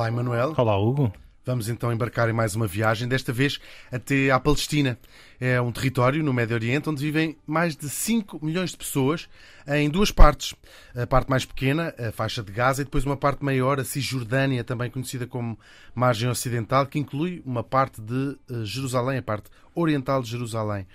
Olá, Emanuel. Olá, Hugo. Vamos então embarcar em mais uma viagem, desta vez até à Palestina. É um território no Médio Oriente onde vivem mais de 5 milhões de pessoas em duas partes. A parte mais pequena, a faixa de Gaza, e depois uma parte maior, a Cisjordânia, também conhecida como Margem Ocidental, que inclui uma parte de eh, Jerusalém, a parte oriental de Jerusalém.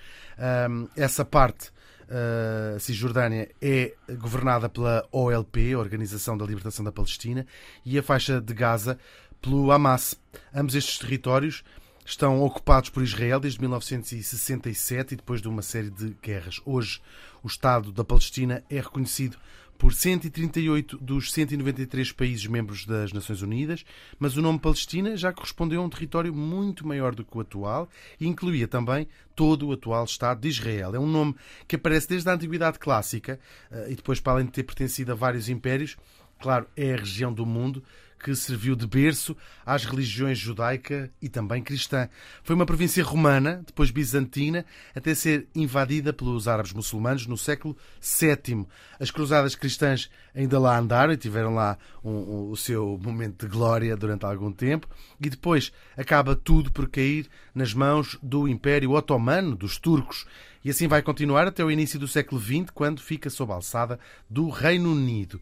Essa parte a Cisjordânia é governada pela OLP, Organização da Libertação da Palestina, e a faixa de Gaza pelo Hamas. Ambos estes territórios estão ocupados por Israel desde 1967 e depois de uma série de guerras. Hoje, o Estado da Palestina é reconhecido por 138 dos 193 países membros das Nações Unidas, mas o nome Palestina já correspondeu a um território muito maior do que o atual e incluía também todo o atual Estado de Israel. É um nome que aparece desde a Antiguidade Clássica eh, e depois, para além de ter pertencido a vários impérios, claro, é a região do mundo que serviu de berço às religiões judaica e também cristã. Foi uma província romana, depois bizantina, até ser invadida pelos árabes muçulmanos no século VII. As cruzadas cristãs ainda lá andaram e tiveram lá um- um- o seu momento de glória durante algum tempo, e depois acaba tudo por cair nas mãos do Império Otomano, dos turcos. E assim vai continuar até o início do século XX, quando fica sob a alçada do Reino Unido.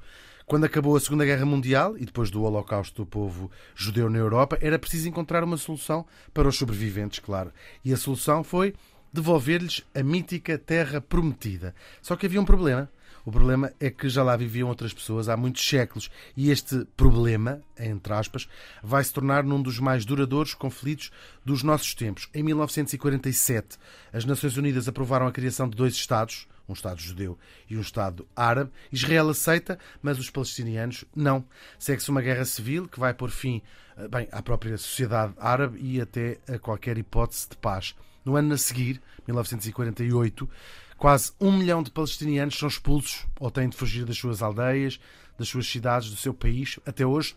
Quando acabou a Segunda Guerra Mundial e depois do Holocausto do povo judeu na Europa, era preciso encontrar uma solução para os sobreviventes, claro. E a solução foi devolver-lhes a mítica Terra Prometida. Só que havia um problema. O problema é que já lá viviam outras pessoas há muitos séculos e este problema, entre aspas, vai se tornar num dos mais duradouros conflitos dos nossos tempos. Em 1947, as Nações Unidas aprovaram a criação de dois Estados, um Estado judeu e um Estado árabe. Israel aceita, mas os palestinianos não. Segue-se uma guerra civil que vai pôr fim eh, bem, à própria sociedade árabe e até a qualquer hipótese de paz. No ano a seguir, 1948, quase um milhão de palestinianos são expulsos ou têm de fugir das suas aldeias, das suas cidades, do seu país. Até hoje,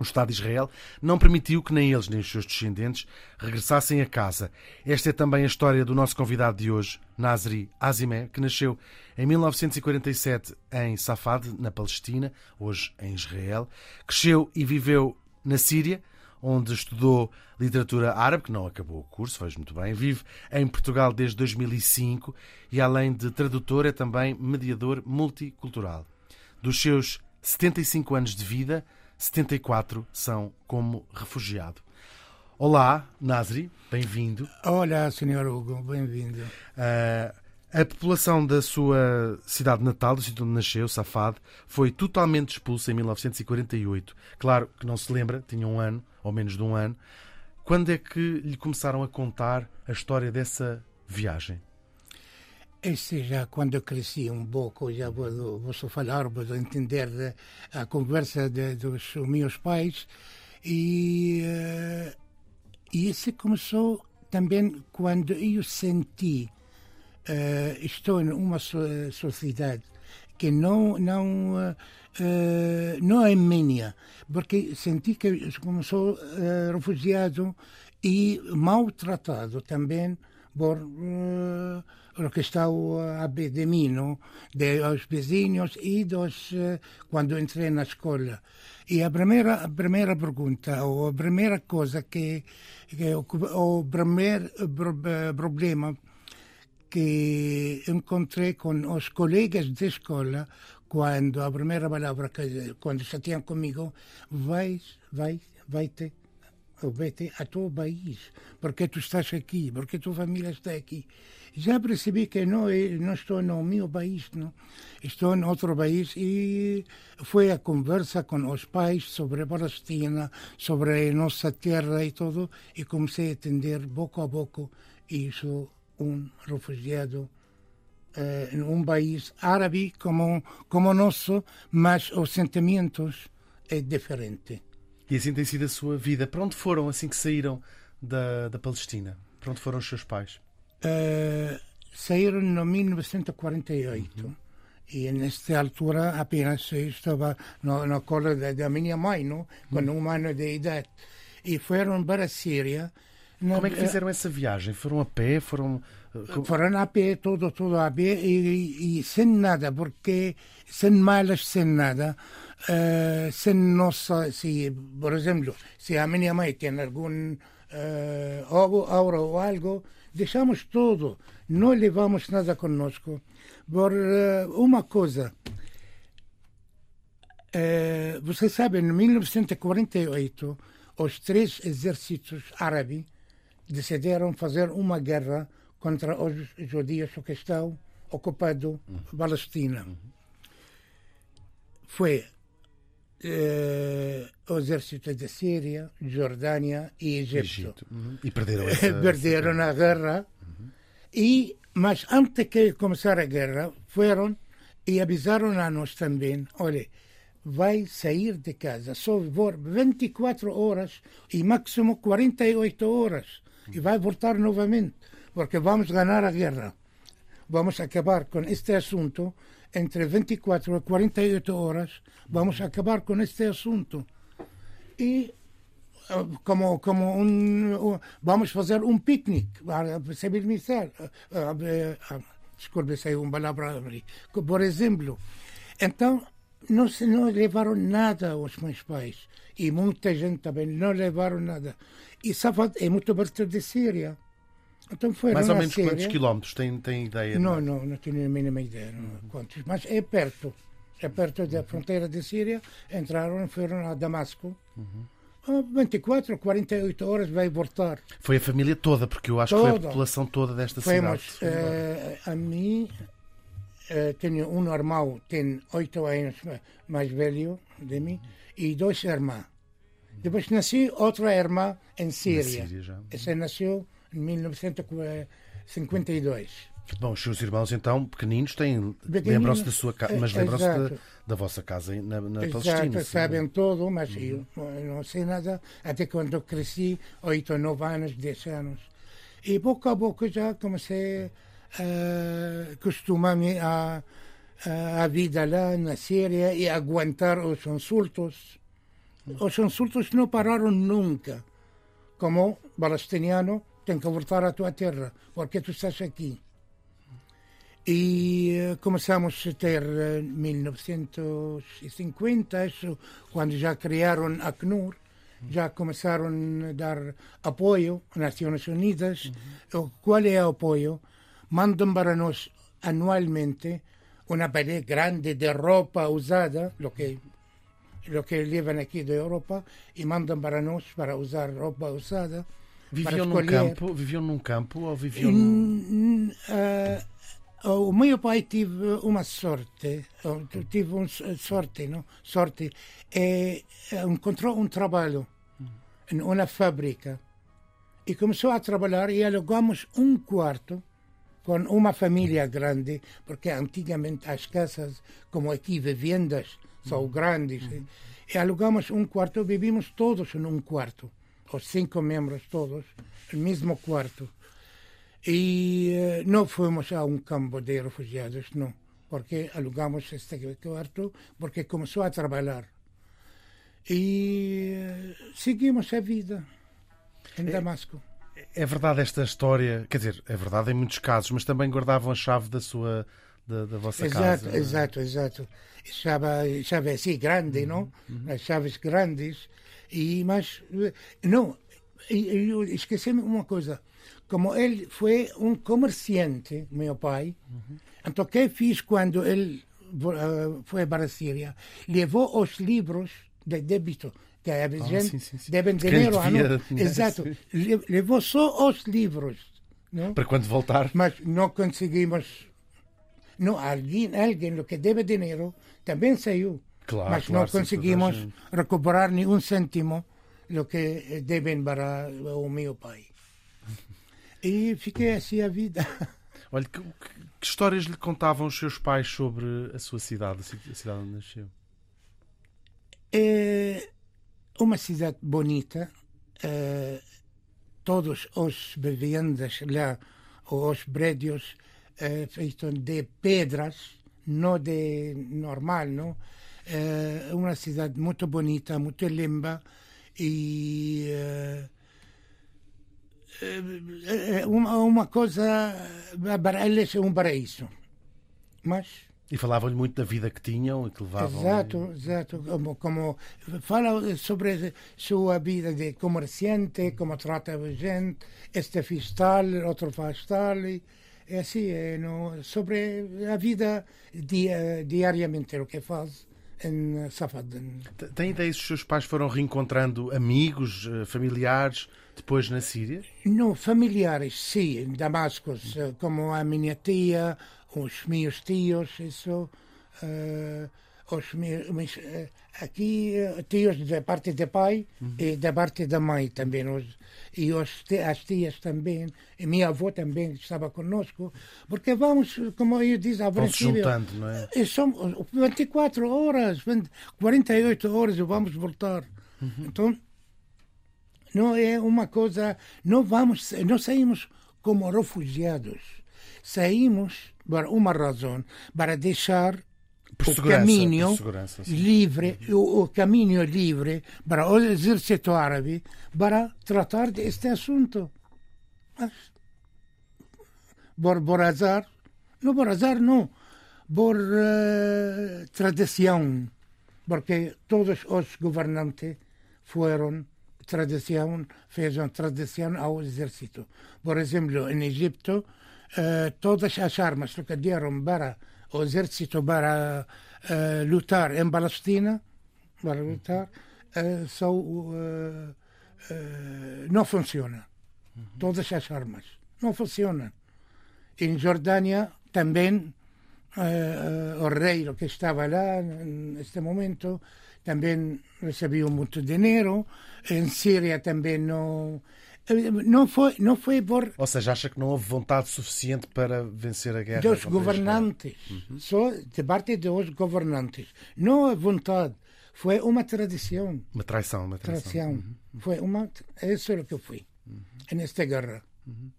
o Estado de Israel não permitiu que nem eles nem os seus descendentes regressassem a casa. Esta é também a história do nosso convidado de hoje, Nazri Azimeh, que nasceu em 1947 em Safad, na Palestina, hoje em Israel. Cresceu e viveu na Síria, onde estudou literatura árabe, que não acabou o curso, vejo muito bem. Vive em Portugal desde 2005 e, além de tradutor, é também mediador multicultural. Dos seus 75 anos de vida, 74 são como refugiado. Olá, Nazri, bem-vindo. Olá, Sr. Hugo, bem-vindo. Ah, a população da sua cidade natal, do sítio onde nasceu, Safad, foi totalmente expulsa em 1948. Claro que não se lembra, tinha um ano, ou menos de um ano. Quando é que lhe começaram a contar a história dessa viagem? Este já quando eu cresci um pouco, já vou, vou falar, vou entender de- a conversa de- dos meus pais e, eh, e isso começou também quando eu senti eh, estou numa so- sociedade que não não eh, eh, não é minha porque senti que começou eh, refugiado e maltratado também por eh, o que está a de mim, não? de os vizinhos e dos eh, quando entrei na escola. E a primeira a primeira pergunta ou a primeira coisa que, que o, primeiro pro- eh, problema que encontrei com os colegas de escola quando a primeira palavra que quando já tinham comigo vai vai vai te vete a teu país porque tu estás aqui porque tua família está aqui já percebi que não é- não estou no meu país não estou em outro país e foi a conversa com os pais sobre a Palestina sobre a nossa terra e tudo e comecei a entender pouco a pouco sou um refugiado em um país árabe como como o nosso mas os sentimentos é diferente E assim tem sido a sua vida. Para onde foram assim que saíram da, da Palestina? Para onde foram os seus pais? Uh, saíram em 1948. Uhum. E nesta altura apenas estava na, na cola da, da, minha mãe, não? com uhum. um ano de idade. E foram para a Síria. Como é que fizeram essa viagem? Foram a pé? Foram foram a pé, todo, todo a pé e, e, sem nada, porque sem malas, sem nada, uh, sem nossa, se, por exemplo, se a minha mãe tem algum uh, ouro ou algo, deixamos tudo, não levamos nada conosco. Por uh, uma coisa, uh, você sabe, em 1948, os três exércitos árabes decidiram fazer uma guerra contra os judeus que estão ocupando uhum. Palestina. Foi eh, o exército da Síria, Jordânia e Egito. Egito. Uhum. E perderam essa... Perderam a guerra. Uhum. E, mas antes que começar a guerra, foram e avisaram a nós também, olha, vai sair de casa só por 24 horas e máximo 48 horas e vai voltar novamente porque vamos ganhar a guerra. Vamos acabar com este assunto entre 24 e 48 horas. Vamos acabar com este assunto. E eh, como, como um, vamos fazer um piquenique, para militar. Desculpe, saiu uma palavra. Por exemplo, então, não, não levaram nada os meus pais. E muita gente também não levaram nada. E Safad é muito perto de Síria. Então foi Mais ou menos Síria. quantos quilómetros? Tem, tem ideia? Não, não, não tenho a mínima ideia. Não, quantos, mas é perto. É perto da fronteira da Síria. Entraram, foram a Damasco. Uhum. 24, 48 horas vai voltar. Foi a família toda, porque eu acho toda. que foi a população toda desta Fomos, cidade. Uh, a mim, uh, tenho um irmão, tem 8 anos mais velho de mim, e dois irmãs. Depois nasci outra irmã em Síria. Síria Essa nasceu em 1952. Bom, os seus irmãos, então, pequeninos, têm, lembram-se da sua casa, mas lembram-se da, da, vossa casa na, na Exato, Palestina. sabem tudo, mas uhum. eu não sei nada até quando eu cresci, 8 ou 9 anos, 10 anos. E pouco a pouco já comecei a acostumar-me a, a vida lá na Síria e aguentar os insultos. Os insultos não pararam nunca. Como palestiniano, tem que voltar à tua terra, porque tu estás aqui. E eh, começamos a ter em 1950, isso, quando já criaram a CNUR, já começaram a dar apoio às Nações Unidas. Uhum. Qual é o apoio? Mandam para nós anualmente uma parede grande de roupa usada, o que lo que levam aqui da Europa, e mandam para nós para usar roupa usada. Viviam num campo? Viviam num campo ou viviam num... uh, o meu pai teve uma sorte, tive uma sorte, não? Sorte, e encontrou um trabalho em uma fábrica e começou a trabalhar e alugamos um quarto com uma família grande, porque antigamente as casas, como aqui, vivendas, são grandes. Uhum. E alugamos um quarto, vivimos todos em um quarto os cinco membros todos, no mesmo quarto. E uh, não fomos a um campo de refugiados, não, porque alugamos este quarto, porque começou a trabalhar. E uh, seguimos a vida em é, Damasco. É verdade esta história, quer dizer, é verdade em muitos casos, mas também guardavam a chave da sua da, da vossa exato, casa. Exato, exato, chave, chave assim grande, uhum, não? Uhum. As chaves grandes e, mas, não, esqueci-me uma coisa. Como ele foi um comerciante, meu pai, uhum. então o que fiz quando ele uh, foi para a Síria? Levou os livros de débito que a ah, gente sim, sim, sim. devem dinheiro a né? Exato. Levou só os livros. Não? Para quando voltar. Mas não conseguimos. Não, alguém, alguém que deve dinheiro também saiu. Claro, mas claro, não conseguimos recuperar nenhum cêntimo do que devem para o meu pai. E fiquei assim a vida. Olha, que, que, histórias lhe contavam os seus pais sobre a sua cidade, a cidade onde nasceu? É, uma cidade bonita, uh, todos os vivendas lá, os prédios uh, feitos de pedras, não de normal, não? Uh, uma cidade muito bonita, muito limpa e uma, uma coisa para eles é um paraíso. Mas e falavam-lhe muito da vida que tinham e que levavam. Exato, exato. Como, como fala sobre sua vida de comerciante, como trata a gente, este faz tal, outro faz tal. E, é assim, é, no, sobre a vida dia, diariamente, o que faz. Tem ideia se os seus pais foram reencontrando amigos, eh, familiares, depois na Síria? Não, familiares, sim, em Damasco, como a minha tia, os meus tios, isso, uh, os meus, aqui uh, tios da parte do pai uhum. e da parte da mãe também, os, e os, as tias também, e minha avó também estava conosco, porque vamos, como eu disse ao princípio, juntando, não é? E somos 24 horas, 20, 48 horas e vamos voltar. Uhum. Então, não é uma coisa, não vamos, não saímos como refugiados, saímos por uma razão, para deixar o caminho livre, o, o, caminho livre para o exército árabe para tratar deste assunto. Mas, por, por azar, não por azar, não, por uh, tradição, porque todos os governantes foram tradição, fizeram tradição ao exército. Por exemplo, em Egito, uh, todas as armas que deram para o exército para uh, lutar em Palestina, para lutar, uh, são, não funcionam. Todas as armas não funcionam. Em Jordânia também o rei que estava lá neste momento também recebeu muito dinheiro. Em Síria também não não foi, não foi por. Ou seja, acha que não houve vontade suficiente para vencer a guerra? Dos governantes. Uhum. Só de parte dos governantes. Não a vontade. Foi uma tradição. Uma traição. Uma traição. traição. Uhum. Foi uma. Isso é o que foi. Uhum. Nesta guerra. Uhum.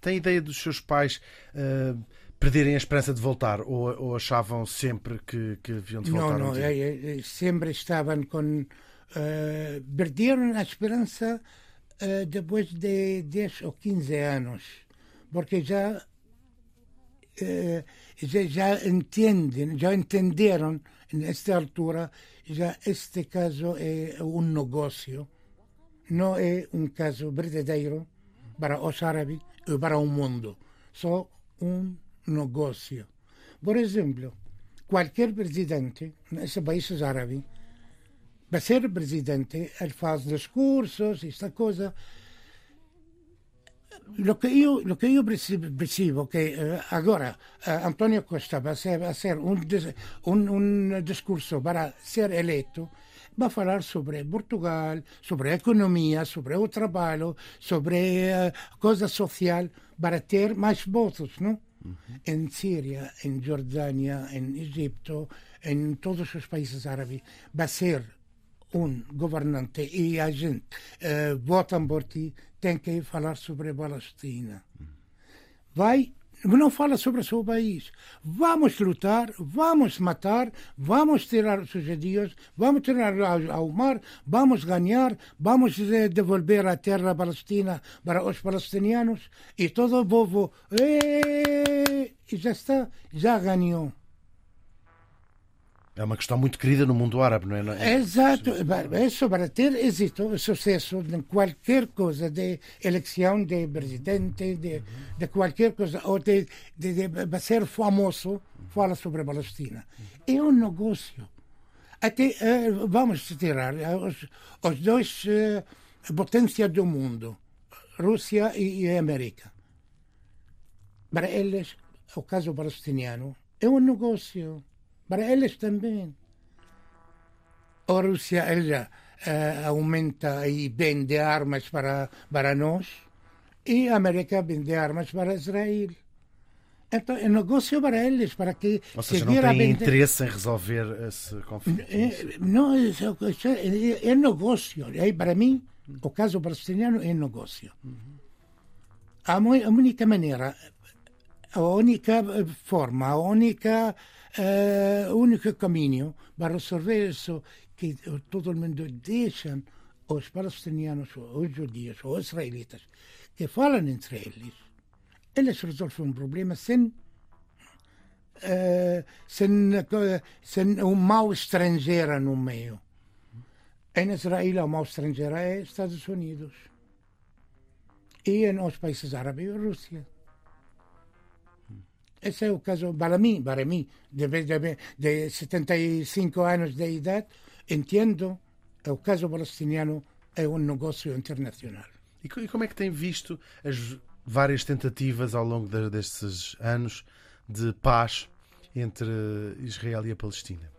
Tem ideia dos seus pais. Uh, perderem a esperança de voltar ou, ou achavam sempre que, que haviam de voltar? Não, não, um é, é, sempre estavam com. Uh, perderam a esperança uh, depois de 10 ou 15 anos, porque já, uh, já, já entendem, já entenderam nesta altura, já este caso é um negócio, não é um caso verdadeiro para os árabes ou para o mundo, só um negócio. Por exemplo, qualquer presidente nesses países árabes para ser presidente, ele faz discursos, esta coisa. Lo que eu, lo que eu percebo que uh, agora uh, António Costa vai ser, vai ser um, um, discurso para ser eleito, vai falar sobre Portugal, sobre a economia, sobre o trabalho, sobre uh, coisa social, para ter mais votos, não? Uhum. Em Síria, em Jordânia, em Egito, em todos os países árabes, vai ser um governante e a gente uh, votam por ti, tem que falar sobre a Palestina. Vai, não fala sobre o seu país. Vamos lutar, vamos matar, vamos tirar os judeus, vamos tirar ao, ao mar, vamos ganhar, vamos devolver a terra palestina para os palestinianos e todo o povo, e já está, já ganhou. É uma questão muito querida no mundo árabe, não é? Exato. Isso para ter êxito, sucesso em qualquer coisa, de eleição de presidente, de, de qualquer coisa, ou de, de, de ser famoso, fala sobre a Palestina. É um negócio. Até, eh, vamos tirar eh, os, os dois uh, potências do mundo, Rússia e, e América. Para eles, o caso palestiniano é um negócio para eles também. A Rússia ela, uh, aumenta e vende armas para, para nós e a América vende armas para Israel. Então é negócio para eles, para que Ou seja, não têm interesse em resolver esse conflito. É, não, é, é, é negócio. É, para mim, o caso palestiniano é negócio. A, a única maneira, a única forma, a única, uh, o único caminho para resolver isso que todo mundo deixa os palestinianos, os judeus, os israelitas, que falam entre eles, eles resolvem um problema sem Uh, sem, sem um mal estrangeiro no meio. Em Israel, o mal estrangeiro é Estados Unidos. E nos países árabes, a Rússia. Esse é o caso, para mim, para mim, de, de, de 75 anos de idade, entendo o caso palestiniano é um negócio internacional. E como é que tem visto as várias tentativas ao longo de, destes anos de paz entre Israel e a Palestina?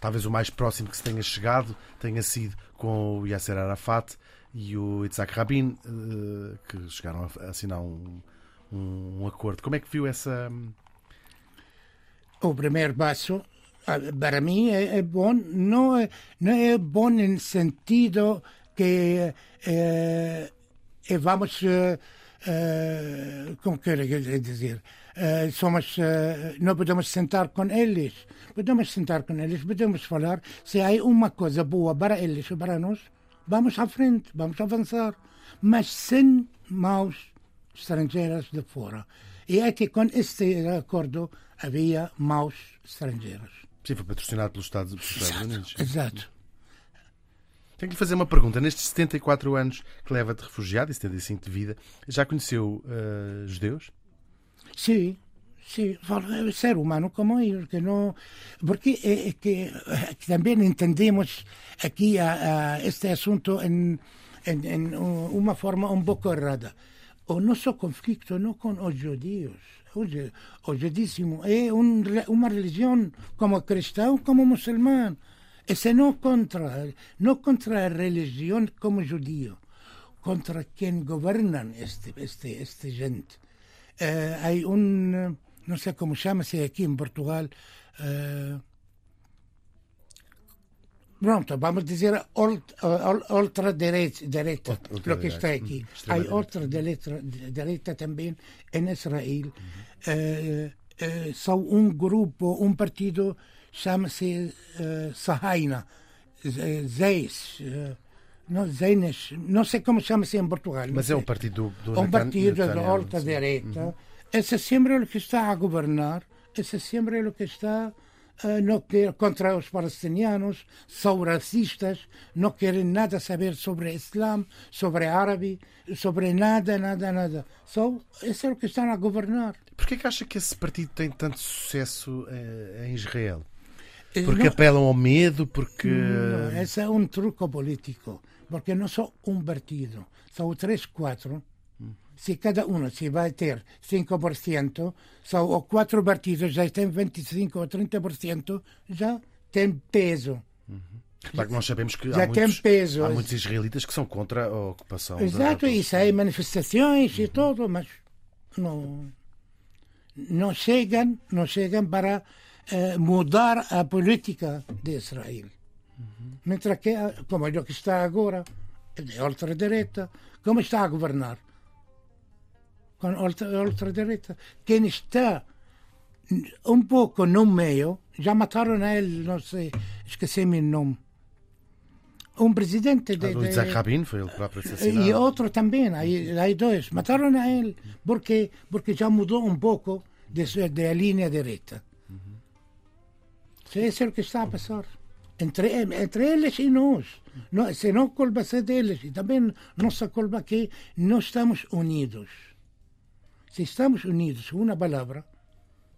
Talvez o mais próximo que se tenha chegado tenha sido com o Yasser Arafat e o Yitzhak Rabin, eh, que chegaram a assinar um, um, acordo. Como é que viu essa. O primeiro passo, para mim, é, é bom. Não é, não é bom no sentido que eh, vamos. Eh, como quero dizer? Uh, somos, uh, não podemos sentar com eles. Podemos sentar com eles, podemos falar. Se há uma coisa boa para eles e para nós, vamos à frente, vamos avançar. Mas sem mãos estrangeiras de fora. E é que com este acordo havia mãos estrangeiras. Sim, foi patrocinado pelos Estados, pelos Estados Unidos. Exato. Tenho que lhe fazer uma pergunta. Nestes 74 anos que leva de refugiado e 75 de vida, já conheceu uh, judeus? Sim, sim, ser humano como eu, que não, porque é, é que, também entendemos aqui a, a este assunto em, em, em, uma forma um pouco errada. O nosso conflito não com os judeus. O, judismo é um, uma religião como cristão, como muçulmano. E se não contra, não contra a religião como judeu, contra quem governa este, este, este gente eh, hay un, no sé cómo chama-se aqui em Portugal, uh, pronto, vamos dizer ultra-direita, direita, lo que está aqui. Há ultra-direita também em Israel. Uh, uh, são um grupo, um partido, chama-se uh, Sahaina, Zeis. Uh, não, Zeines, não sei como chama-se em Portugal. Mas é um partido do, do Um partido da ultra-direita. Uhum. Esse sempre é o que está a governar, esse sempre é o que está não quer, contra os palestinianos, são racistas, não querem nada saber sobre Islã, sobre árabe, sobre nada, nada, nada. Só, esse é o que estão a governar. Por que acha que esse partido tem tanto sucesso uh, em Israel? Porque não, apelam ao medo, porque... Não, esse é um truque político porque não são um partido, são três, quatro. Se cada um se vai ter 5%, são os quatro partidos já têm 25% ou 30%, já tem peso. Uhum. Claro que nós sabemos que já há, tem muitos, peso. há muitos israelitas que são contra a ocupação. Exato, da... isso aí, manifestações uhum. e tudo, mas não, não chegam, não chegam para uh, mudar a política de Israel. Uhum. Mentre que, como é o que está agora, é ultra-direita, como está a governar? Com ultra-direita. Quem está um pouco no meio, já mataram a ele, não sei, esqueci-me o nome. Um presidente de. Ah, Isaac Rabin foi ele próprio assassinado. E outro também, aí, aí dois. Mataram a ele. Por quê? Porque já mudou um pouco da linha direita. Uhum. Isso é o que está a passar entre, entre eles e nós. No, se não culpa é deles e também nossa culpa que não estamos unidos. Se estamos unidos, uma palavra,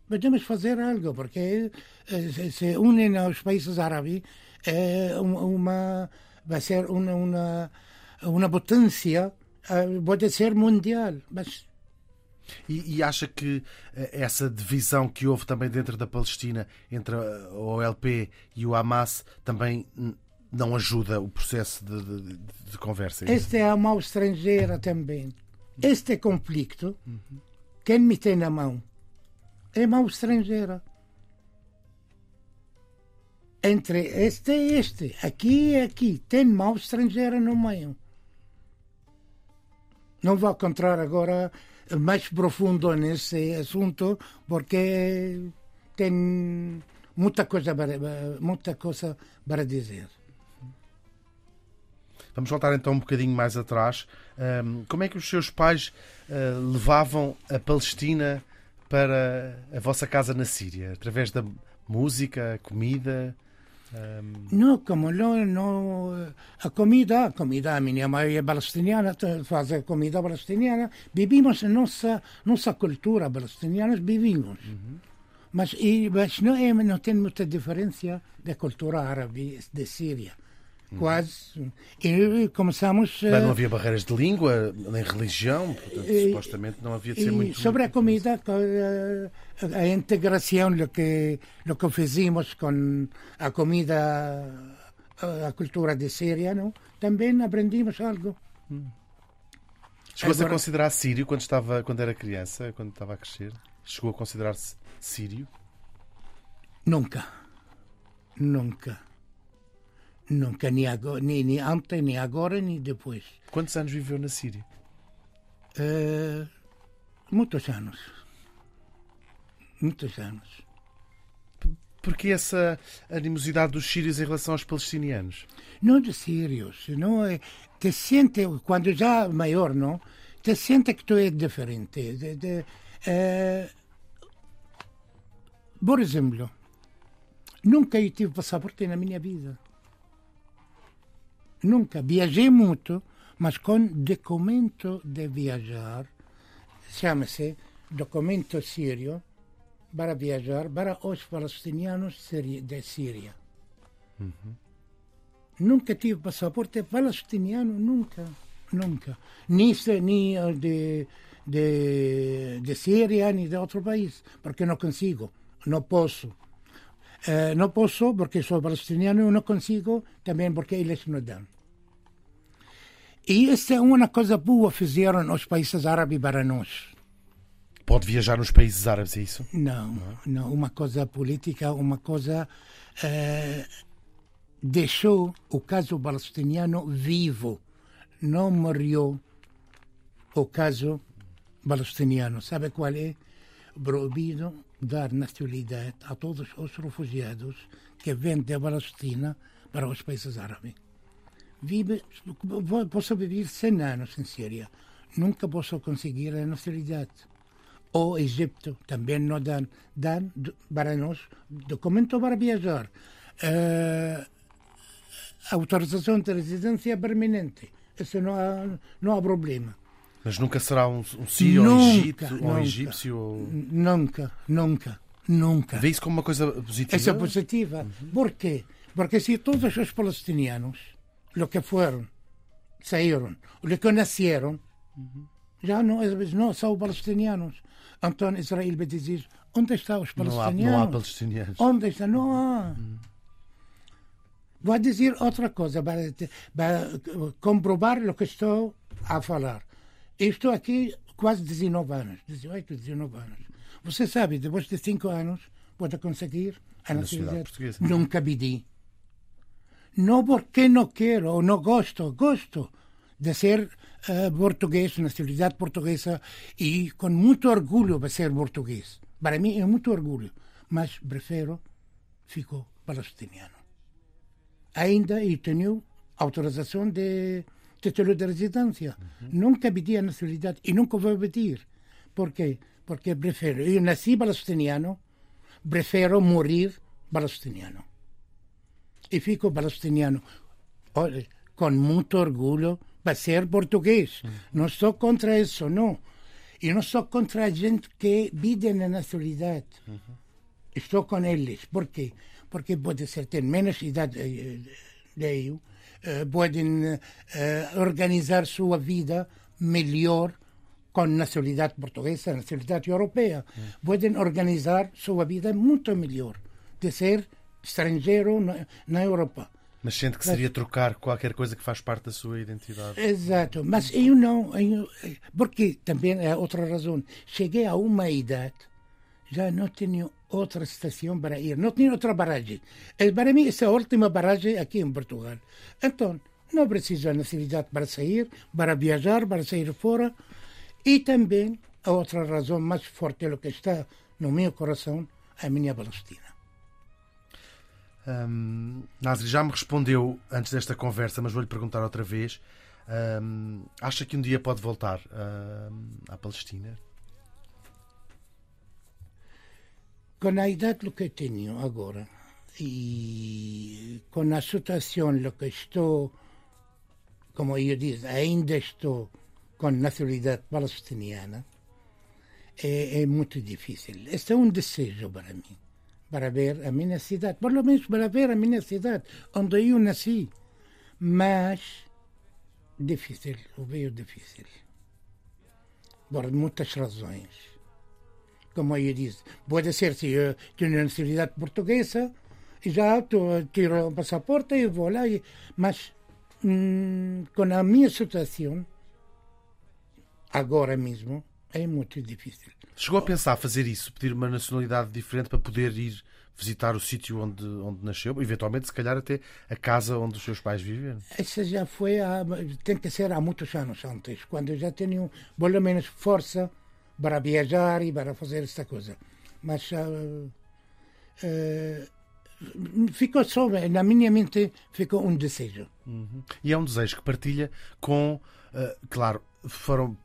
podemos fazer algo, porque eh, se unem aos países árabes, é uma, vai ser uma, uma, uma potência, eh, pode ser mundial, mas e, e, acha que eh, essa divisão que houve também dentro da Palestina entre a OLP e o Hamas também não ajuda o processo de, de, de conversa? É este é a mão estrangeira também. Este conflito, quem me tem na mão? é mão estrangeira. Entre este e este, aqui e aqui, tem mão estrangeira no meio. Não vou encontrar agora mais profundo nesse assunto, porque tem muita coisa para, muita coisa para dizer. Vamos voltar então um bocadinho mais atrás. Como é que os seus pais uh, levavam a Palestina para a vossa casa na Síria? Através da música, comida? Não, como não, não, a comida, a comida, a minha mãe é palestiniana, faz a comida palestiniana, vivimos a nossa, nossa cultura palestiniana, vivimos. Uhum. Mas, e, mas não, é, não tem muita diferença da cultura árabe de Síria quase. E começamos. Mas não havia barreiras de língua, nem religião, portanto, e, supostamente não havia de ser muito. Sobre muito a comida, a, a integração, o que, o que fizemos com a comida, a cultura de Síria, não? também aprendimos algo. Chegou-se a considerar sírio quando, estava, quando era criança, quando estava a crescer? Chegou a considerar-se sírio? Nunca. Nunca. Nunca, nem, agora, nem, nem antes, nem agora, nem depois. Quantos anos viveu na Síria? Uh, muitos anos. Muitos anos. Por que essa animosidade dos sírios em relação aos palestinianos? Não de sírios, não é. Te sente, quando já maior, não? Te sente que tu é diferente. De, de, uh, por exemplo, nunca eu tive passaporte na minha vida. Nunca. Viajei muito, mas com documento de viajar, chama-se documento sírio, para viajar para os palestinianos de Síria. Uhum. Nunca tive passaporte palestiniano, nunca, nunca. Nem, nem de, de, de Síria, nem de outro país, porque não consigo, não posso. Eh, não posso porque sou palestiniano e não consigo também porque eles não dão. E essa é uma coisa boa fizeram os países árabes para nós. Pode viajar nos países árabes, é isso? Não, não, não uma coisa política, uma coisa. Uh, deixou o caso palestiniano vivo, não morreu o caso palestiniano. Sabe qual é? Proibido dar nacionalidade a todos os refugiados que vêm da Palestina para os países árabes. Vive, posso viver 100 anos em Síria, nunca posso conseguir a nacionalidade. O Egito também não dá, dá para nós documento para viajar, uh, autorização de residência permanente. Isso não há, não há problema. Mas nunca será um, um sírio ou um, egito, nunca, um egípcio? Ou... Nunca, nunca, nunca. Vê isso como uma coisa positiva? Essa é positiva. Uhum. Por quê? Porque se todos os palestinianos, o que foram, saíram, o que nasceram, uhum. já não, não são palestinianos. Então Israel vai dizer, onde estão os palestinianos? Não há, não há palestinianos. Onde está? Não há. Uhum. Vou dizer outra coisa para, para comprovar o que estou a falar. Eu estou aqui quase 19 anos, 18, 19 anos. Você sabe, depois de 5 anos, pode conseguir a nacionalidade. Nunca pedi. Não porque não quero ou não gosto, gosto de ser uh, português, nacionalidade portuguesa e com muito orgulho para ser português. Para mim é muito orgulho, mas prefiro fico palestiniano. Ainda eu tenho autorização de título de residência. Uhum. Nunca pedi a nacionalidade e nunca vou pedir. Por quê? Porque prefiro. Eu nasci palestiniano, prefiro morrer palestiniano. E fico palestiniano. Com muito orgulho para ser português. Não estou contra isso, não. E não estou contra gente que pede a nacionalidade. Estou com eles. Por quê? Porque pode ser ter menos idade de eu, eh, podem eh, organizar sua vida melhor com nacionalidade portuguesa, nacionalidade europeia. Podem organizar sua vida muito melhor de ser estrangeiro na, na Europa. Mas sente que seria trocar qualquer coisa que faz parte da sua identidade. Exato, mas eu não. Eu, porque também é outra razão. Cheguei a uma idade, já não tenho outra estação para ir, não tenho outra barragem. Eh, Para mim, essa é a última barragem aqui em Portugal. Então, não preciso de necessidade para sair, para viajar, para sair fora. E também, a outra razão mais forte é o que está no meu coração, a minha Palestina. Hum, Nasri já me respondeu antes desta conversa, mas vou-lhe perguntar outra vez. Hum, acha que um dia pode voltar à Palestina? Com a idade que tenho agora e com a situação que estou, como eu disse, ainda estou com nacionalidade palestiniana, é, é muito difícil. Este é um desejo para mim, para ver a minha cidade, pelo menos para ver a minha cidade, onde eu nasci. Mas difícil, o veio difícil. Por muitas razões. Como eu disse, pode ser se eu tenho nacionalidade portuguesa, já tiro o passaporte e vou lá. Mas hum, com a minha situação, agora mesmo, é muito difícil. Chegou a pensar fazer isso, pedir uma nacionalidade diferente para poder ir visitar o sítio onde, onde nasceu, eventualmente, se calhar, até a casa onde os seus pais vivem? Essa já foi, há, tem que ser há muitos anos antes, quando eu já tenho, pelo menos, força para viajar e para fazer esta coisa. Mas uh, uh, ficou só, na minha mente, ficou um desejo. Uhum. E é um desejo que partilha com, uh, claro, foram,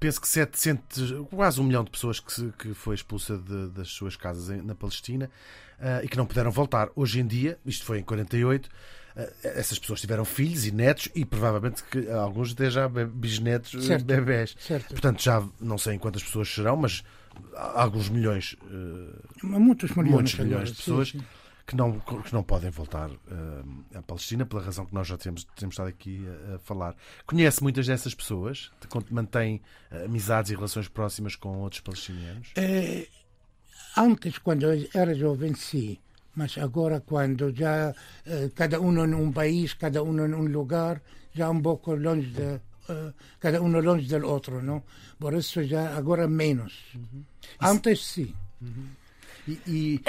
penso que 700, quase um milhão de pessoas que, que foi expulsa de, das suas casas na Palestina e que não puderam voltar. Hoje em dia, isto foi em 48, uh, essas pessoas tiveram filhos e netos e provavelmente que alguns até já bisnetos, Certo. bebés. Certo. Portanto, já não sei em quantas pessoas serão, mas alguns milhões, uh, Muitos milhões, muitos milhões de sim, pessoas sim. que não, que não podem voltar uh, à Palestina, pela razão que nós já temos, temos estado aqui a, a falar. Conhece muitas dessas pessoas? Mantém uh, amizades e relações próximas com outros palestinianos? Eh, antes, quando eu era jovem, sim. Mas agora, quando já eh, cada um num país, cada um num lugar, já um pouco longe de. eh, cada um longe do outro, não? Por isso, já agora menos. Antes, sim. E, e-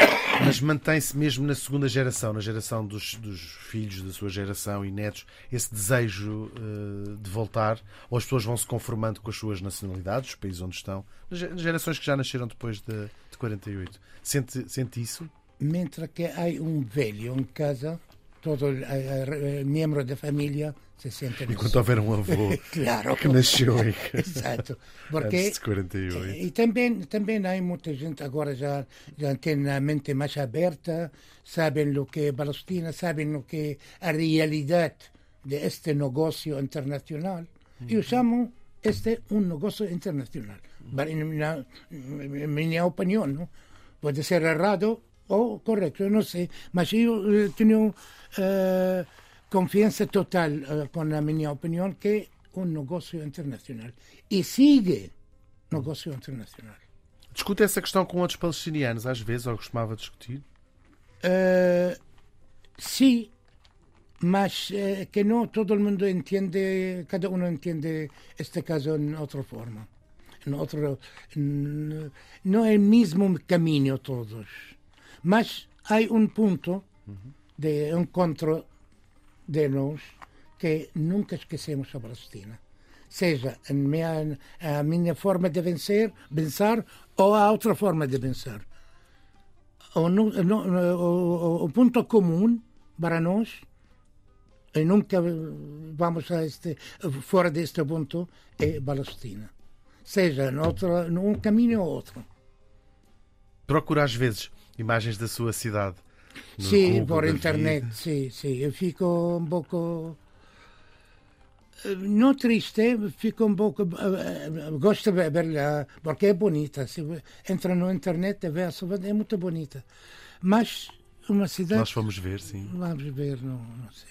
mas mantém-se mesmo na segunda geração, na geração dos, dos filhos da sua geração e netos, esse desejo uh, de voltar? Ou as pessoas vão se conformando com as suas nacionalidades, os países onde estão? As ge- gerações que já nasceram depois de, de 48. Sente, sente isso? Mentre que há um velho em casa, todo membro da família se sente Enquanto houver um avô Claro. que nasceu em Exato. Porque antes de 48. E também, também há muita gente agora já, já tem a mente mais aberta, sabem o que é Palestina, sabem o que é a realidade deste negócio internacional. Eu chamo este um negócio internacional. Na minha opinião, não? pode ser errado ou correto, eu não sei. Mas eu eh, tenho eh, confiança total eh, com a minha opinião que é um negócio internacional. E sigue negócio internacional. Discute essa questão com outros palestinianos, às vezes, ou costumava discutir? Eh, sim, mas eh, que não todo mundo entende, cada um entende este caso em outra forma. Em outro, não é o mesmo caminho todos. Mas há um ponto de encontro de nós que nunca esquecemos a Palestina. Seja a minha, a minha forma de vencer, pensar, ou a outra forma de pensar. O, o- o ponto comum para nós, e nunca vamos a este, fora deste ponto, é Palestina. Seja num caminho ou outro. Procura, às vezes, imagens da sua cidade. Sim, por internet, vida. sim, sim. Eu fico um pouco. eh, Não triste, fico um pouco. eh, eh, Gosto de verla porque é bonita. Se entra no internet e vê a cidade, é muito bonita. Mas uma cidade. Nós fomos ver, sim. Vamos ver, não, não sei.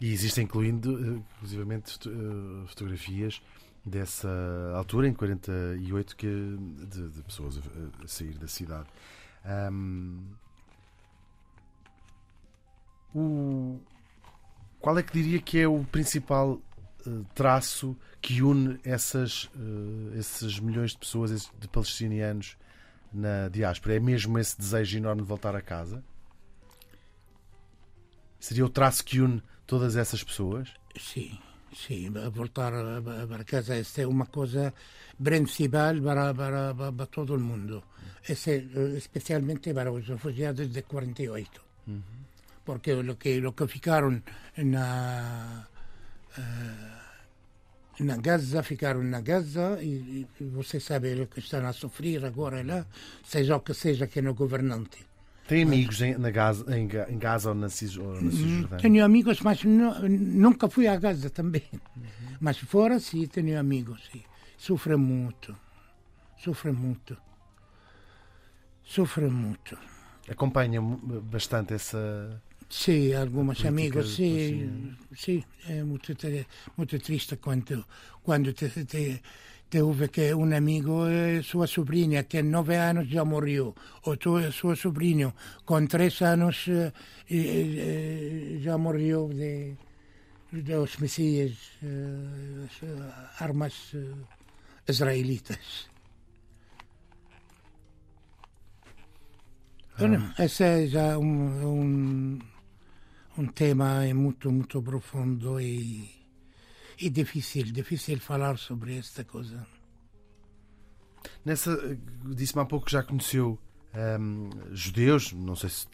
E existem, incluindo, eh, inclusivamente, foto- eh, fotografias dessa altura, em 48, que, de, de pessoas a sair da cidade. Ahm, o, qual é que diria que é o principal eh, traço que une essas, eh, esses milhões de pessoas, de palestinianos, na diáspora? É mesmo esse desejo enorme de voltar a casa? Seria o traço que une todas essas pessoas? Sim, sim. Voltar para casa é uma coisa principal para, para, para, todo o mundo. Esse, especialmente para os refugiados de 48. Uhum. Porque o que, que ficaram na. Uh, na Gaza, ficaram na Gaza e, e, você sabe o que estão a sofrer agora lá, seja o que seja que no governante. Tem amigos em, na Gaza, em, em Gaza ou na, na Cisjordânia? Tenho amigos, mas nunca fui a Gaza também. Uhum. Mas fora, sim, tenho amigos. Sim. Sofre muito. Sofre muito. Sofre muito. Acompanha bastante essa Sim, alguns amigos, sim, sim, é muito, muito triste quando, quando te, te, te ouve que um amigo, sua sobrinha, tem nove anos, já morreu, ou tu, seu sobrinho, com três anos, já morreu de, dos mísseis, armas israelitas. Bueno, esse é já um, um um tema muito, muito profundo e, e difícil, difícil falar sobre esta coisa. Nessa, disse-me há pouco que já conheceu um, judeus, não sei se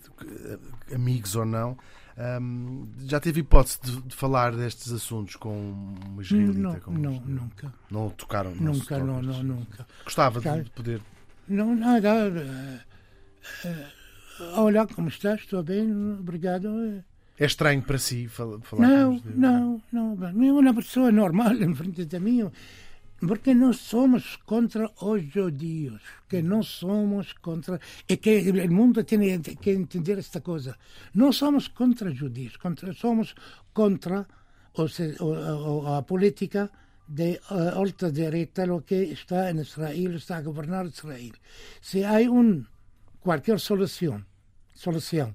amigos ou não. Um, já teve hipótese de, de, falar destes assuntos com uma israelita? Não, não nunca. Não tocaram? Não nunca, não, não, nunca. Gostava de poder? Não, nada. Uh, uh, olá, como estás? Estou bem, obrigado. É estranho para si falar Não, não, não. É uma pessoa normal em frente de mim. Porque nós somos contra os judeus. Que não somos contra. É que o mundo tem que entender esta coisa. Não somos contra judeus. Contra, somos contra a, a, a política de uh, ultradireita, o que está em Israel, está a governar Israel. Se há um, qualquer solução, solução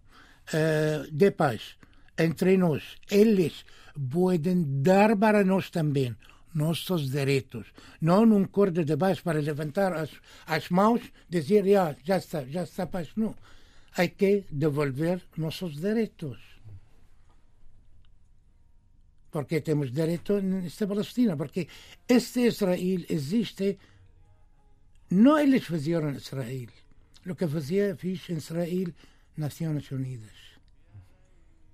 uh, de paz entre nós. Eles podem dar para nós também nossos direitos. Não num corda de baixo para levantar as, as mãos dizer já, já está, já está paz. Não. Há que devolver nossos direitos. Porque temos direito nesta Palestina. Porque este Israel existe. Não eles faziam Israel. O que fazia, em Israel, Nações Unidas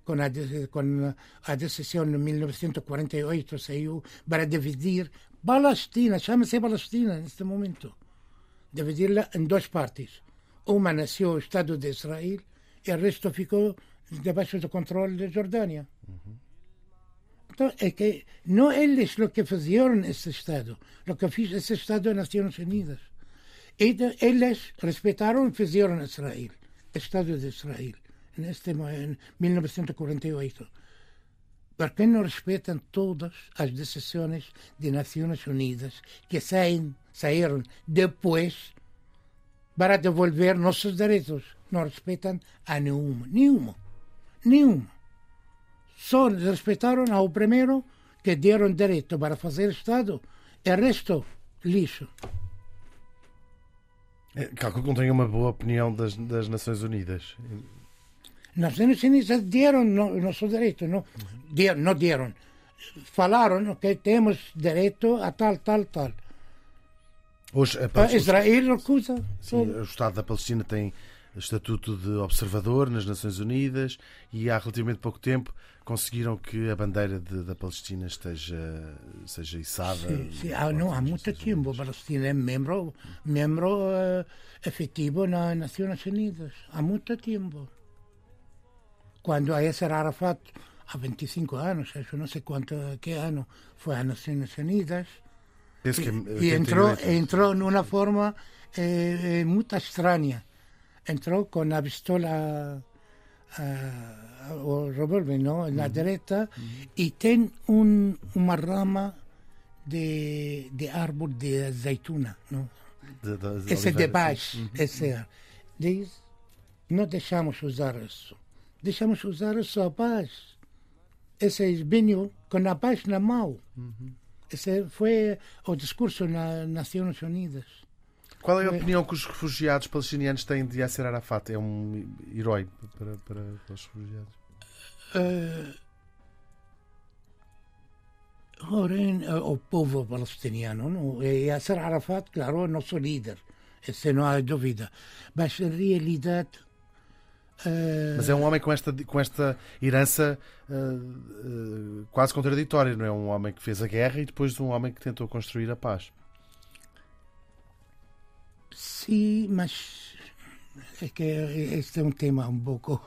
com a, com a decisão de 1948 saiu para dividir Palestina, chama-se Palestina neste momento, dividir-la em duas partes. Uma nasceu o Estado de Israel e o resto ficou debaixo do controle da Jordânia. Uhum. Então, é que não eles o que fizeram esse Estado, o que fez esse Estado das Nações Unidas. E eles respeitaram e fizeram Israel, o Estado de Israel neste em 1948. Porque não respeitam todas as decisões de Nações Unidas que saem, saíram depois para devolver nossos direitos. Não respeitam a nenhuma, nenhuma, nenhuma. Só respeitaram ao primeiro que deram direito para fazer Estado, o resto, lixo. É, calculo que não tenha uma boa opinião das, das Nações Unidas. Nações Unidas deram o nosso direito, não, deram, não deram. Falaram que temos direito a tal, tal, tal. Hoje, a, Israel recusa. Sim, o Estado da Palestina tem estatuto de observador nas Nações Unidas e há relativamente pouco tempo conseguiram que a bandeira de, da Palestina esteja seja içada. Sim, sim. Há, não, há muito tempo. A Palestina é membro, membro uh, efetivo nas Nações Unidas. Há muito tempo quando a Yasser Arafat, há 25 anos, acho não sei quanto, que ano, foi às Nações Unidas, e, e entrou, entrou numa forma eh, muito estranha. Entrou com a pistola, uh, o revólver, não? na uhum. direita, uhum. e tem um, uma rama de, de árvore de azeitona. Não? De, de, esse de baixo, uhum. esse diz, não deixamos usar isso deixamos usar a sua paz. Esse vinho com a paz na mão. Uhum. Esse foi o discurso nas Nações Unidas. Qual é a opinião que os refugiados palestinianos têm de Yasser Arafat? É um herói para, para, para os refugiados? Uh, o povo palestiniano, não? Yasser Arafat, claro, é o nosso líder, isso não há dúvida. Mas, em realidade, Uh... Mas é um homem com esta, com esta herança uh, uh, quase contraditória, não é? Um homem que fez a guerra e depois um homem que tentou construir a paz. Sim, mas é que este é um tema um pouco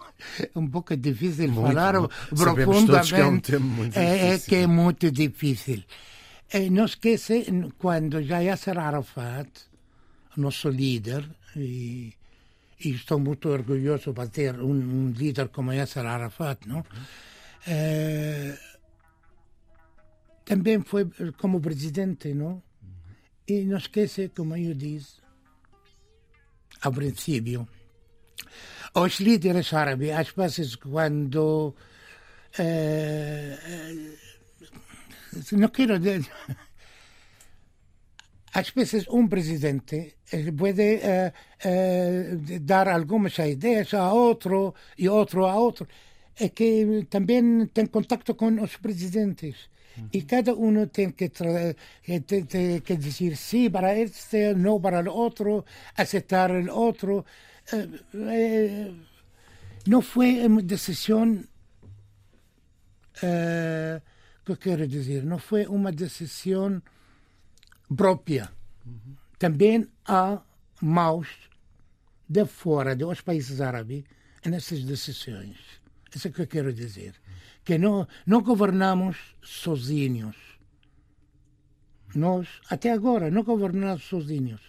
um pouco difícil muito, falar profundamente. Que é, um tema muito é, é, que é muito difícil. E não esquece quando já Yasser Arafat, nosso líder, e, e estou muito orgulhoso de ter um, líder como Yasser Arafat, não? Uhum. É, também foi como presidente, não? E não esquece, como eu disse, ao princípio. Os líderes árabes, às vezes, quando. Uh, não quero. Às vezes, um presidente pode uh, uh, dar algumas ideias a outro e outro a outro, é que também tem contato com os presidentes. E cada um tem que, tem, tem que dizer sim para este, não para o outro, aceitar o outro. Eh, não foi uma decisão. Uh, que eu quero dizer? Não foi própria. Também há maus de fora dos países árabes nessas decisões. Isso é o que eu quero dizer que não, não governamos sozinhos. Nós, até agora, não governamos sozinhos.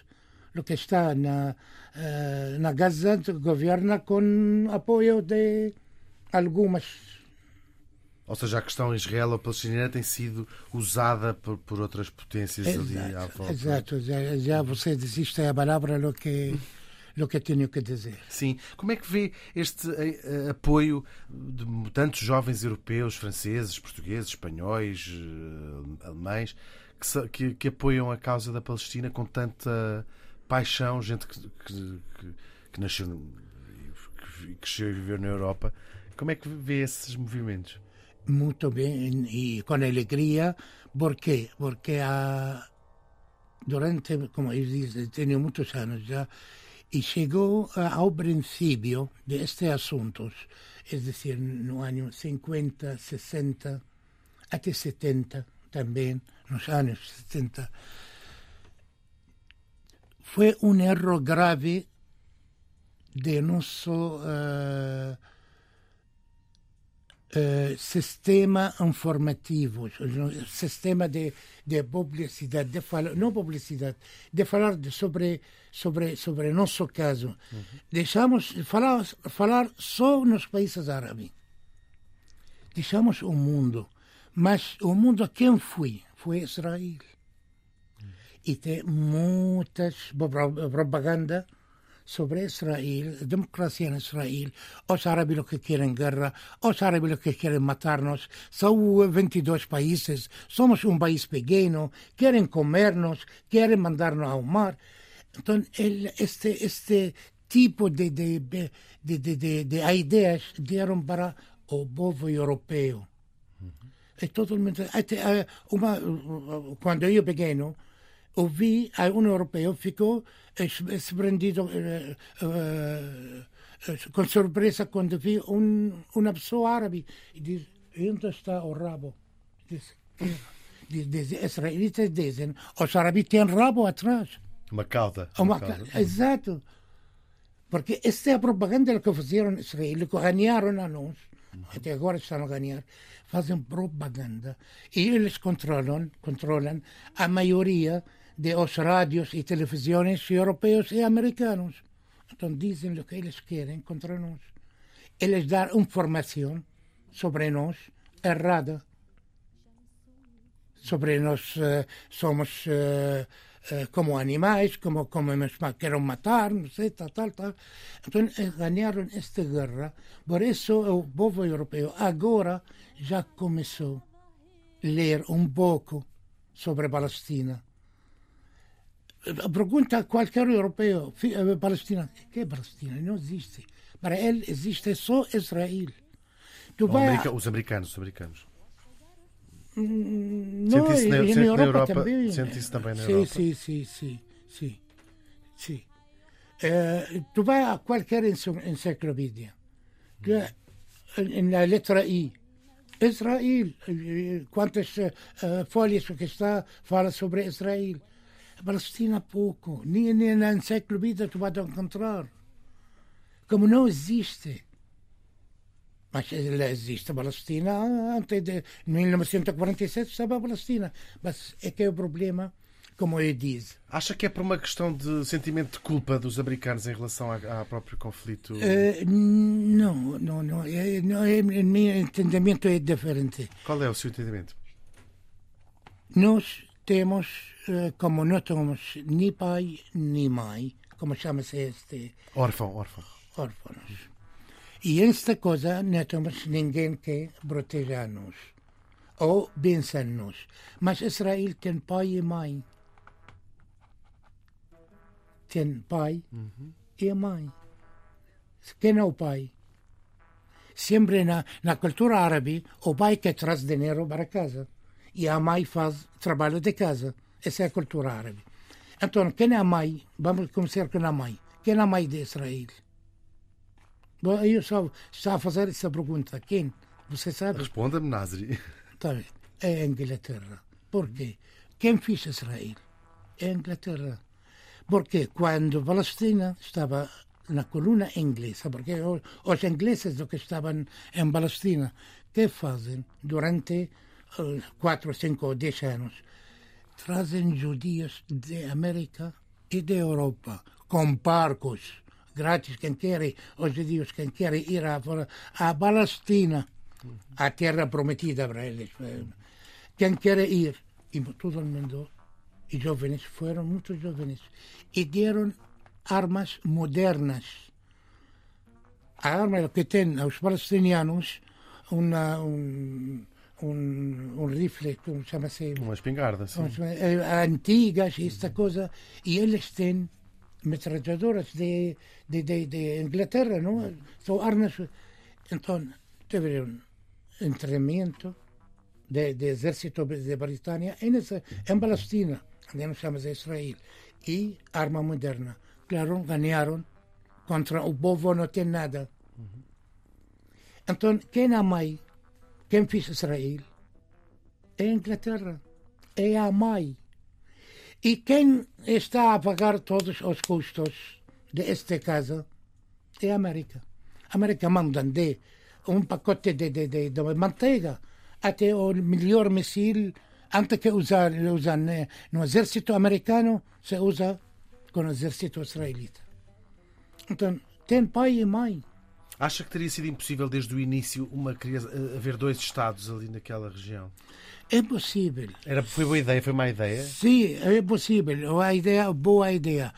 O que está na, uh, na Gaza governa com apoio de algumas. Ou seja, a questão israelo-palestiniana tem sido usada por, por outras potências exato, ali à volta. Exato, já, já você desiste a palavra o que o que tenho que dizer. Sim. Como é que vê este uh, apoio de tantos jovens europeus, franceses, portugueses, espanhóis, uh, alemães, que, que, que, apoiam a causa da Palestina com tanta paixão, gente que, que, que nasceu, que cresceu e viveu na Europa? Como é que vê esses movimentos? Muito bem e com alegria. Por quê? Porque há, durante, como eu disse, tenho muitos anos já, e chegou ao princípio destes assuntos, é decir, no ano 50, 60, até 70 também, nos anos 70, foi um erro grave de nosso uh, uh, sistema informativo, sistema de, de publicidade, de falar, não publicidade, de falar de, sobre sobre sobre nosso caso. Uhum. Deixamos falar falar só nos países árabes. Deixamos o mundo, mas o mundo a quem foi? Foi Israel. Uhum. E tem muitas propaganda sobre Israel, a democracia em Israel, os árabes que querem guerra, os árabes que querem matar-nos, são 22 países, somos um país pequeno, querem comer-nos, querem mandar-nos ao mar. Então, ele, este, este tipo de, de, de, de, de, de ideias deram para o povo europeu. Uhum. É totalmente. Até, uma, quando eu pequeno, ouvi a um europeu ficou surpreendido uh, uh, com surpresa quando vi um, uma pessoa árabe e diz onde está o rabo diz, diz, diz, israelitas dizem os árabes têm rabo atrás uma cauda. Uma, uma cauda. Exato. Porque esta é a propaganda que fizeram Israel, que ganharam a nós, uhum. até agora estão a ganhar, fazem propaganda. E eles controlam, controlam a maioria dos rádios e televisões europeus e americanos. Então dizem o que eles querem contra nós. Eles dão informação sobre nós errada. Sobre nós uh, somos uh, eh, como animais, como, como querem matar, não sei, tal, tal, tal. Então, ganharam esta guerra. Por isso, o povo europeu agora já começou a ler um pouco sobre a Palestina. Pergunta a qualquer europeu, eh, Palestina, que é Palestina? Não existe. Para ele existe só Israel. Vai Os americanos, os americanos. Não, Sente isso na- sente na Europa, Europa- também. sente isso também na sim, Europa? Sim, sim, sim, sim, sim. Eh, tu vai a qualquer enciclopédia, tu, eh, na letra I, Israel, quantas eh, folhas que está fala sobre Israel. Palestina pouco, nem, nem na enciclopédia tu vai encontrar. Como não existe. Mas existe a Palestina antes de 1947 estava a Palestina. Mas é que é o problema, como eu disse. Acha que é por uma questão de sentimento de culpa dos americanos em relação ao próprio conflito? Eh, não, não, não. É, não é, o meu entendimento é diferente. Qual é o seu entendimento? Nós temos, eh, como não temos nem pai nem mãe, como chama-se este Órfão, órfão. órfãos. E esta coisa não temos ninguém que proteja-nos ou pensa-nos. Mas Israel tem pai e mãe. Tem pai e mãe. Quem é o pai? Sempre na, na cultura árabe, o pai que traz dinheiro para casa e a mãe faz trabalho de casa. Essa é a cultura árabe. Então, quem é a mãe? Vamos começar com a mãe. Quem é a mãe de Israel? Bom, eu só estou a fazer essa pergunta. Quem? Você sabe? Responda-me, Nazri. Tá bem. É a Inglaterra. Por quê? Quem fez Israel? É a Inglaterra. Porque quando a Palestina estava na coluna inglesa, porque os ingleses que estavam em Palestina, que fazem durante eh, quatro, cinco, dez anos? Trazem judios de América e da Europa com barcos grátis. Quem quer, os judios, quem quer ir a, a Palestina, a terra prometida para eles. Quem quer ir, e todo mundo, e jovens, foram muitos jovens, e deram armas modernas. A arma que tem os palestinianos, uma, um, um, um rifle, como chama-se? Uma espingarda, sim. eh, antigas, esta coisa, e eles têm metralhadoras de, de, de, de Inglaterra, não? São armas. Então, teve um treinamento de, de exército de Britânia em, em Palestina, que não chama-se Israel, e arma moderna. Claro, ganharam contra o povo, não tem nada. Então, quem é a mãe? Quem fez Israel? É a Inglaterra. É a mãe. E quem está a pagar todos os custos desta casa é a América. A América manda de um pacote de, de, de, de manteiga até o melhor míssil, antes que usar, usar né, no exército americano, se usa com o exército israelita. Então, tem pai e mãe. Acha que teria sido impossível desde o início uma criança, eh, haver dois Estados ali naquela região? É possível. Era, foi boa ideia, foi má ideia? Sim, é possível. A ideia, boa ideia.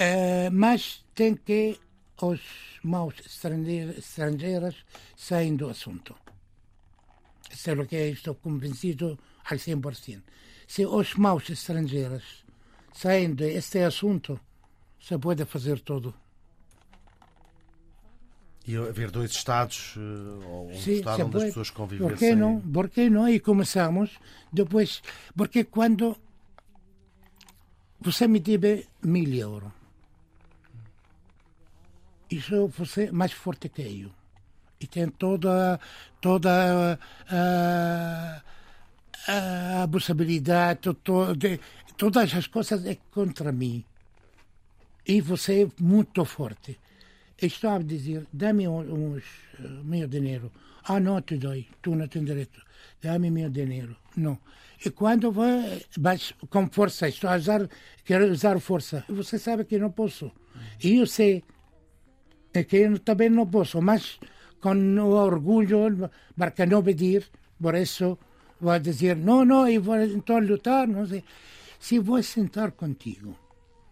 Eh, mas tem que os maus estrangeiros, estrangeiros saem do assunto. Isso é o que estou convencido al 100%. Se os maus estrangeiros saem deste assunto, se pode fazer tudo. E haver dois Estados, eh, ou um Sim, Estado onde as pessoas Por convivessem. que não? Por que não? E começamos depois. Porque quando você me deve mil euros, isso você é mais forte que eu. E tem toda, toda a, a, a possibilidade, to, de, todas as coisas é contra mim. E você é muito forte. Estou a dizer, dá-me uns, uh, meu dinheiro. Ah, não te dou, tu não tens direito. Dá-me meu dinheiro. Não. E quando vai, vais com força, estou a usar, quero usar força. Você sabe que não posso. E eu sei é que eu também não posso, mas com orgulho, para não pedir, por isso vou dizer, não, não, eu vou então lutar, não sei. Se vou sentar contigo,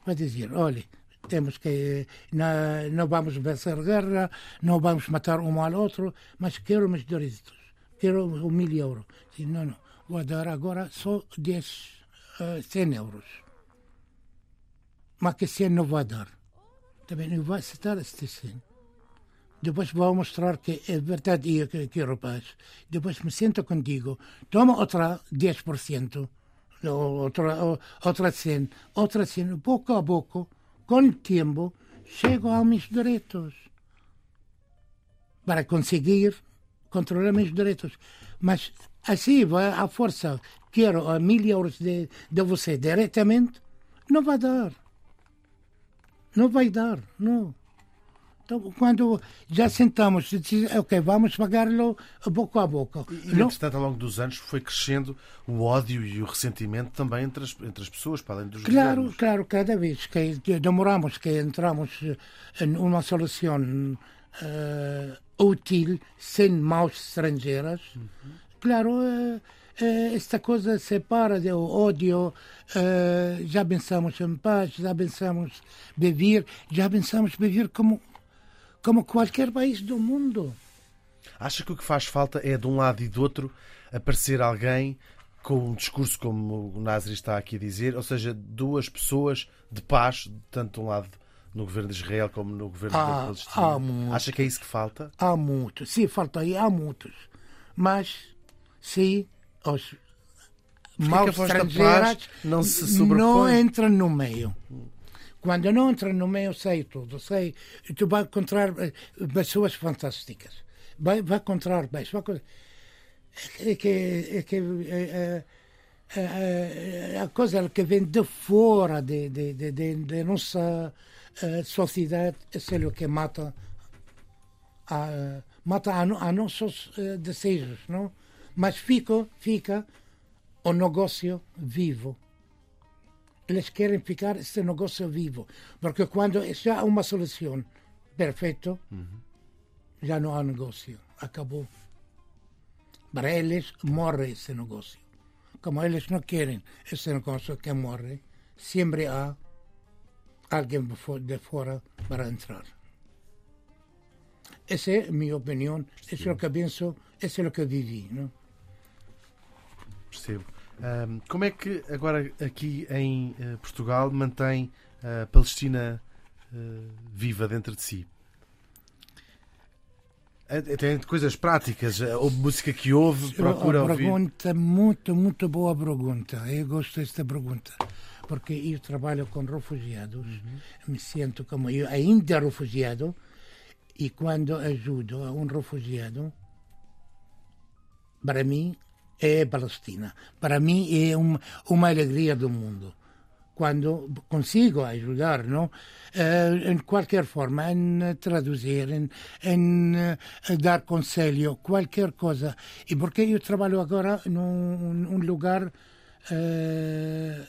vou dizer, olha, temos que, não, não vamos vencer guerra, não vamos matar um ao outro, mas quero meus direitos, quero um mil euros. Diz, não, não, vou dar agora só 10, uh, 100 euros. mas que esse não vai dar. Também não vai aceitar este sim. Depois vou mostrar que é verdade e que, que rapaz. Depois me sento contigo, toma outra 10%, outra, outra 100, outra 100, pouco a pouco, com o tempo, chego aos meus direitos. Para conseguir controlar meus direitos. Mas assim, à força, quero a mil euros de, de você diretamente, não vai dar. Não vai dar, não. Então, quando já sentamos, ok, vamos pagá-lo boca a boca. E, não... entretanto, ao longo dos anos, foi crescendo o ódio e o ressentimento também entre as, entre as pessoas, para além dos Claro, governos. claro, cada vez que demoramos que entramos em uma solução uh, útil, sem mãos estrangeiras, uhum. claro, uh, uh, esta coisa separa do ódio, já pensamos em paz, já pensamos viver, já pensamos viver como como qualquer país do mundo. Acha que o que faz falta é, de um lado e do outro, aparecer alguém com um discurso como o Nasri está aqui a dizer, ou seja, duas pessoas de paz, tanto de um lado no governo de Israel como no governo há, da Palestina. Acha que é isso que falta? Há muitos, sim, falta aí, há muitos. Mas, sim, os maus estrangeiros não, se não entram no meio. Quando não entra no meio, sei tudo. Sei, tu vai encontrar eh, pessoas fantásticas. Vai, vai encontrar bem. Vai, é que, é que é, é, a coisa que vem de fora de, de, de, de, de nossa uh, sociedade é o que mata a, mata a, a nossos uh, desejos, não? Mas fica, fica o negócio vivo eles querem ficar este negócio vivo. Porque quando já há uma solução perfeita, uhum. já não há negócio. Acabou. Para eles, morre esse negócio. Como eles não querem esse negócio que morre, sempre há alguém de fora para entrar. Essa é a minha opinião, isso é o que penso, isso é o que vivi. Não? Percebo. Um, como é que agora aqui em uh, Portugal mantém a Palestina uh, viva dentro de si? Tem coisas práticas, ou música que ouve, procura ouvir? Pergunta, muito, muito boa pergunta. Eu gosto desta pergunta. Porque eu trabalho com refugiados, uhum. me sinto como eu ainda refugiado, e quando ajudo a um refugiado, para mim é a Palestina. Para mim é uma, uma alegria do mundo. Quando consigo ajudar, não? Uh, em qualquer forma, em traduzir, em, em uh, dar conselho, qualquer coisa. E porque eu trabalho agora num, num lugar, uh,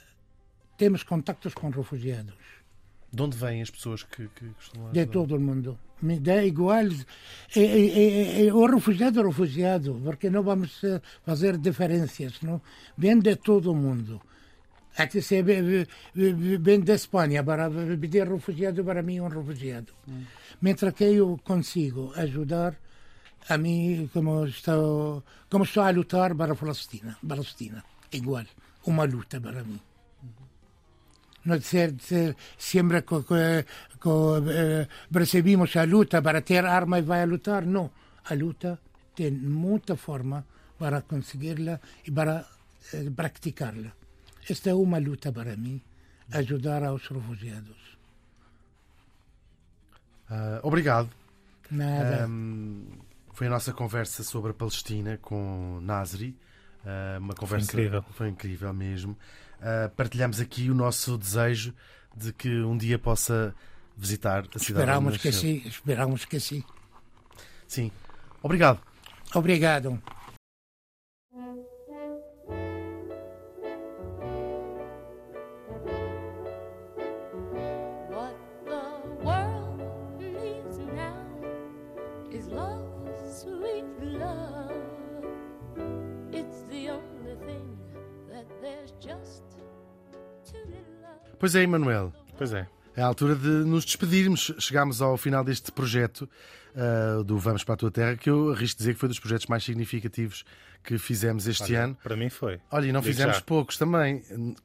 temos contactos com refugiados. De onde vêm as pessoas que, que costumam ajudar? De todo o mundo me dá igual. É, é, é, o refugiado é refugiado, porque não vamos eh, fazer diferenças, não? Vem de todo mundo. Aqui se vem da Espanha para pedir refugiado, para mim é um refugiado. Hum. Mientras que eu consigo ajudar a mim, como estou, como estou a lutar para a Palestina, Palestina, igual, uma luta para mim não ser, ser sempre co, co, co, eh, percebimos a luta para ter arma e vai a lutar. Não, a luta tem muita forma para conseguirla e para eh, praticá-la. Esta é uma luta para mim, ajudar aos refugiados. Uh, obrigado. Nada. Um, foi a nossa conversa sobre a Palestina com Nasri. Uh, uma conversa foi incrível. Foi incrível mesmo uh, partilhamos aqui o nosso desejo de que um dia possa visitar a cidade Esperamos que sim, esperamos que sim. Sim. Obrigado. Obrigado. Pois é, Emanuel. Pois é. É a altura de nos despedirmos. Chegámos ao final deste projeto uh, do Vamos para a Tua Terra, que eu arrisco dizer que foi dos projetos mais significativos que fizemos este Olha, ano. Para mim foi. Olha, e não Digo fizemos poucos também,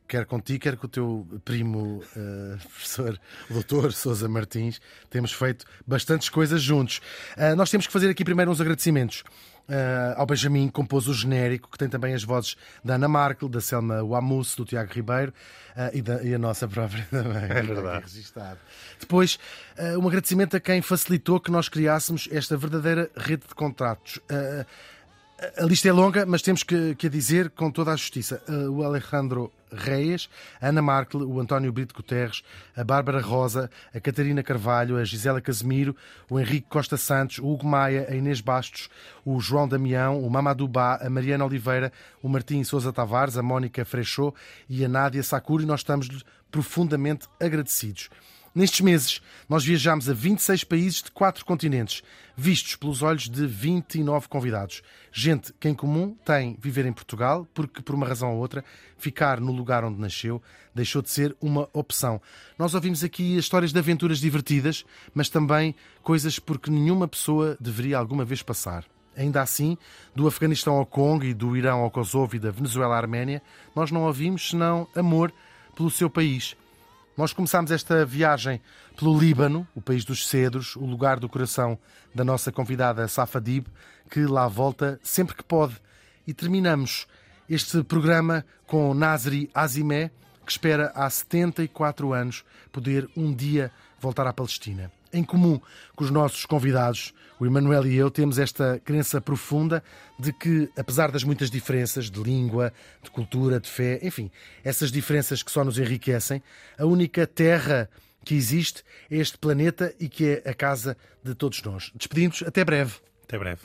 quer contigo, quer com o teu primo uh, professor, doutor Sousa Martins. Temos feito bastantes coisas juntos. Uh, nós temos que fazer aqui primeiro uns agradecimentos. Uh, ao Benjamin, compôs o genérico, que tem também as vozes da Ana Markel, da Selma Wamus, do Tiago Ribeiro uh, e, da, e a nossa própria também. É verdade. Registado. Depois, uh, um agradecimento a quem facilitou que nós criássemos esta verdadeira rede de contratos. Uh, a lista é longa, mas temos que, que a dizer com toda a justiça. Uh, o Alejandro Reis, a Ana Markel, o António Brito Guterres, a Bárbara Rosa, a Catarina Carvalho, a Gisela Casemiro, o Henrique Costa Santos, o Hugo Maia, a Inês Bastos, o João Damião, o Mamadou Bá, a Mariana Oliveira, o Martim Sousa Tavares, a Mónica Frechot e a Nádia Sakuri. Nós estamos profundamente agradecidos. Nestes meses, nós viajámos a 26 países de quatro continentes, vistos pelos olhos de 29 convidados. Gente que em comum tem viver em Portugal, porque por uma razão ou outra, ficar no lugar onde nasceu deixou de ser uma opção. Nós ouvimos aqui histórias de aventuras divertidas, mas também coisas porque nenhuma pessoa deveria alguma vez passar. Ainda assim, do Afeganistão ao Congo e do Irão ao Kosovo e da Venezuela à Arménia, nós não ouvimos senão amor pelo seu país. Nós começámos esta viagem pelo Líbano, o país dos cedros, o lugar do coração da nossa convidada Safadib, que lá volta sempre que pode. E terminamos este programa com Nasri Azimé, que espera há 74 anos poder um dia voltar à Palestina. Em comum com os nossos convidados, o Emanuel e eu temos esta crença profunda de que, apesar das muitas diferenças de língua, de cultura, de fé, enfim, essas diferenças que só nos enriquecem, a única terra que existe é este planeta e que é a casa de todos nós. Despedimos, até breve. Até breve.